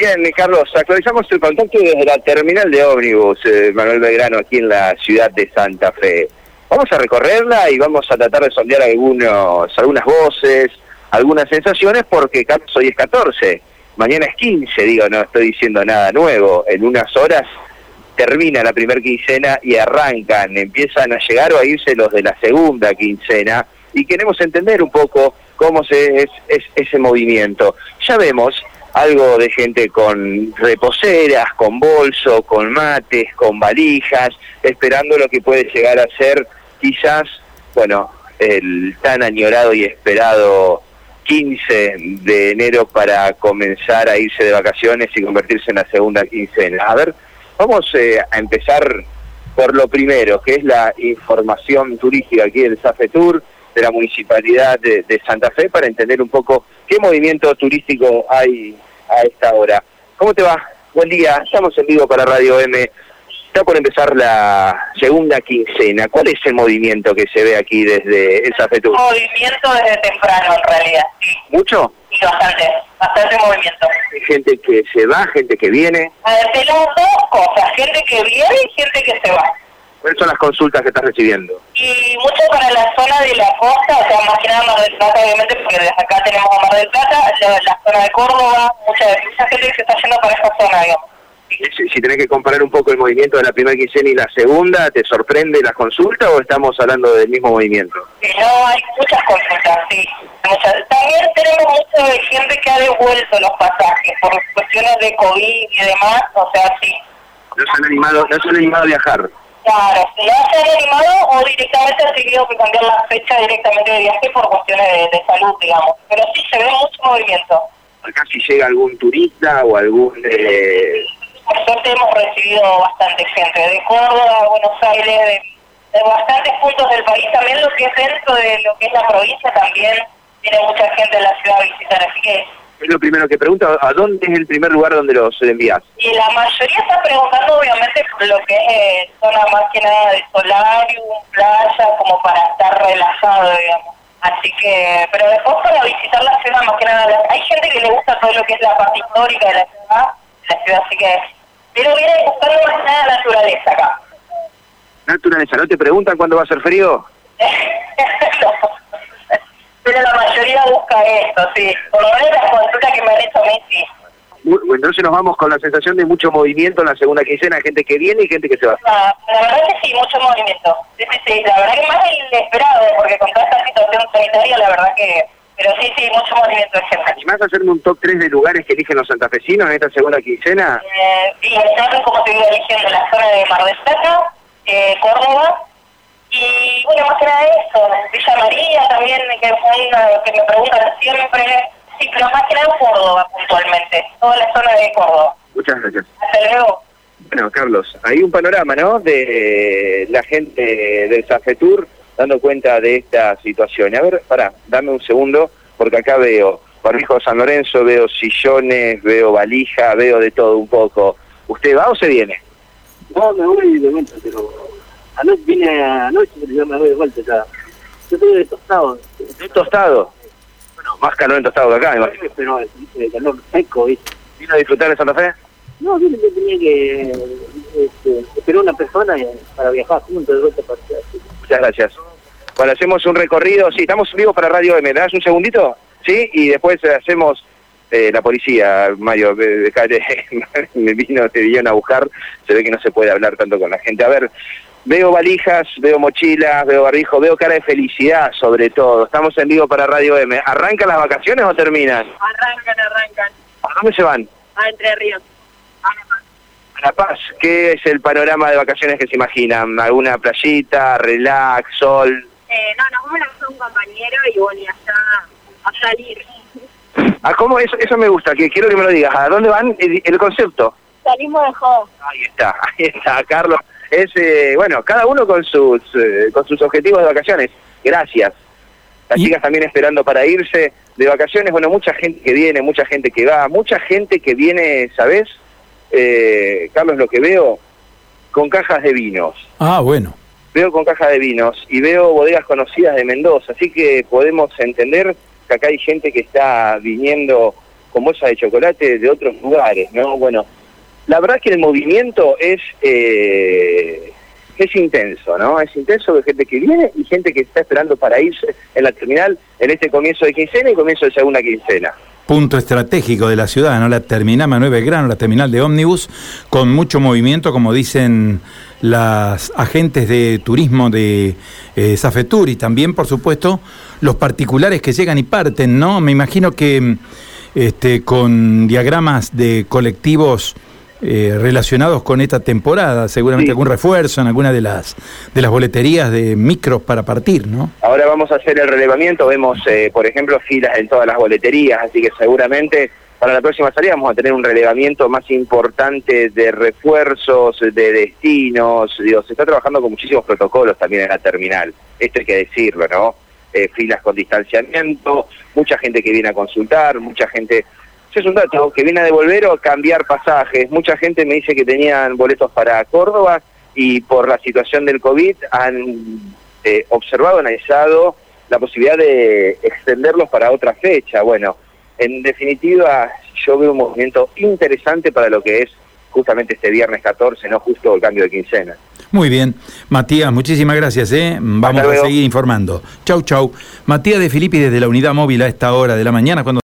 Bien, Carlos, actualizamos el contacto desde la terminal de ómnibus eh, Manuel Belgrano aquí en la ciudad de Santa Fe. Vamos a recorrerla y vamos a tratar de sondear algunos, algunas voces, algunas sensaciones, porque Carlos hoy es 14, mañana es 15, digo, no estoy diciendo nada nuevo. En unas horas termina la primera quincena y arrancan, empiezan a llegar o a irse los de la segunda quincena y queremos entender un poco cómo se, es, es ese movimiento. Ya vemos algo de gente con reposeras, con bolso, con mates, con valijas, esperando lo que puede llegar a ser quizás, bueno, el tan añorado y esperado 15 de enero para comenzar a irse de vacaciones y convertirse en la segunda quincena. A ver, vamos eh, a empezar por lo primero, que es la información turística aquí del Tour de la Municipalidad de, Santa Fe, para entender un poco qué movimiento turístico hay a esta hora. ¿Cómo te va? Buen día, estamos en vivo para Radio M. Está por empezar la segunda quincena. ¿Cuál es el movimiento que se ve aquí desde el Zafetur? Movimiento desde temprano, en realidad, sí. ¿Mucho? Sí, bastante, bastante movimiento. Hay gente que se va, gente que viene. A ver, tenemos dos cosas, gente que viene y gente que se va. ¿Cuáles son las consultas que estás recibiendo? Y mucho para la zona de la costa, o sea, más que nada Mar del Plata, obviamente, porque desde acá tenemos a Mar del Plata, la, zona de Córdoba, mucha, mucha gente que se está yendo para esa zona, digamos. Si, si, tenés que comparar un poco el movimiento de la primera quincena y la segunda, ¿te sorprende la consulta o estamos hablando del mismo movimiento? No, hay muchas consultas, sí. Muchas. También tenemos mucha gente que ha devuelto los pasajes por cuestiones de COVID y demás, o sea, sí. No se han animado, no se han animado a viajar. Claro, no se han animado o directamente han tenido que cambiar la fecha directamente de viaje por cuestiones de, salud, digamos. Pero sí se ve mucho movimiento. Acá si llega algún turista o algún... Eh... Por suerte hemos recibido bastante gente de Córdoba, Buenos Aires, de, bastantes puntos del país, también lo que es dentro de lo que es la provincia también tiene mucha gente en la ciudad a visitar, así que es lo primero que pregunta, ¿a dónde es el primer lugar donde los envías? Y la mayoría está preguntando obviamente por lo que es eh, zona más que nada de solarium, playa, como para estar relajado, digamos. Así que, pero después para visitar la ciudad más que nada, hay gente que le gusta todo lo que es la parte histórica de la ciudad, la ciudad así que, pero viene buscando más nada naturaleza acá. Naturaleza, ¿no te preguntan cuándo va a ser frío? no pero la mayoría busca esto, sí. Por lo menos la consulta que me han hecho a mí, sí. Bueno, entonces nos vamos con la sensación de mucho movimiento en la segunda quincena, gente que viene y gente que se va. Ah, la verdad que sí, mucho movimiento. Sí, sí, sí. La verdad que más del esperado, porque con toda esta situación sanitaria, la verdad que... Pero sí, sí, mucho movimiento de gente. ¿Y más hacerme un top 3 de lugares que eligen los santafesinos en esta segunda quincena? Eh, y están, como te iba eligiendo, la zona de Mar del Plata, eh, Córdoba, y bueno, más que nada eso, Villa María también, que es una que me preguntan siempre. Sí, pero más que nada Córdoba puntualmente, toda la zona de Córdoba. Muchas gracias. Hasta luego. Bueno, Carlos, hay un panorama, ¿no?, de la gente del Zafetur dando cuenta de esta situación. A ver, pará, dame un segundo, porque acá veo Barbijo San Lorenzo, veo sillones, veo valija, veo de todo un poco. ¿Usted va o se viene? No, me voy de vuelta, pero anoche vine anoche, pero yo me voy de vuelta ya. Yo estoy de tostado. ¿De tostado? Bueno, más calor en tostado que acá, imagino. Pero el eh, calor seco, ¿viste? ¿Vino a disfrutar de Santa Fe? No, vine, yo tenía que este, esperar una persona para viajar juntos de vuelta para Muchas gracias. Bueno, hacemos un recorrido. Sí, estamos vivos para Radio M. ¿Me das un segundito? Sí, y después hacemos eh, la policía, Mario, me vino, te vinieron a buscar, se ve que no se puede hablar tanto con la gente. A ver, Veo valijas, veo mochilas, veo barbijo, veo cara de felicidad sobre todo. Estamos en vivo para Radio M. ¿Arrancan las vacaciones o terminan? Arrancan, arrancan. ¿A dónde se van? A Entre Ríos. A La Paz. A La Paz. ¿Qué es el panorama de vacaciones que se imaginan? ¿Alguna playita, relax, sol? Eh, no, nos vamos a un compañero y bueno, ya a salir. ¿A cómo? Eso, eso me gusta, que quiero que me lo digas. ¿A dónde van el, concepto? Salimos de juego. Ahí está, ahí está, Carlos es, eh, bueno, cada uno con sus, eh, con sus objetivos de vacaciones. Gracias. Las chicas también esperando para irse de vacaciones. Bueno, mucha gente que viene, mucha gente que va, mucha gente que viene, ¿sabes? Eh, Carlos, lo que veo, con cajas de vinos. Ah, bueno. Veo con cajas de vinos y veo bodegas conocidas de Mendoza, así que podemos entender que acá hay gente que está viniendo con bolsas de chocolate de otros lugares, ¿no? Bueno, la verdad es que el movimiento es eh, es intenso, ¿no? Es intenso de gente que viene y gente que está esperando para irse en la terminal en este comienzo de quincena y comienzo de segunda quincena punto estratégico de la ciudad, ¿no? La terminal Manuel Belgrano, la terminal de ómnibus, con mucho movimiento, como dicen las agentes de turismo de eh, Safetur y también, por supuesto, los particulares que llegan y parten, ¿no? Me imagino que este, con diagramas de colectivos eh, relacionados con esta temporada, seguramente algún refuerzo en alguna de las de las boleterías de micros para partir, ¿no? Ahora vamos a hacer el relevamiento, vemos, eh, por ejemplo, filas en todas las boleterías, así que seguramente para la próxima salida vamos a tener un relevamiento más importante de refuerzos, de destinos, digo, se está trabajando con muchísimos protocolos también en la terminal, esto hay que decirlo, ¿no? Eh, filas con distanciamiento, mucha gente que viene a consultar, mucha gente es un dato que viene a devolver o cambiar pasajes. Mucha gente me dice que tenían boletos para Córdoba y por la situación del COVID han eh, observado, analizado la posibilidad de extenderlos para otra fecha. Bueno, en definitiva, yo veo un movimiento interesante para lo que es justamente este viernes 14, no justo el cambio de quincena. Muy bien. Matías, muchísimas gracias. ¿eh? Vamos a seguir informando. Chau, chau. Matías de Filippi desde la unidad móvil a esta hora de la mañana. cuando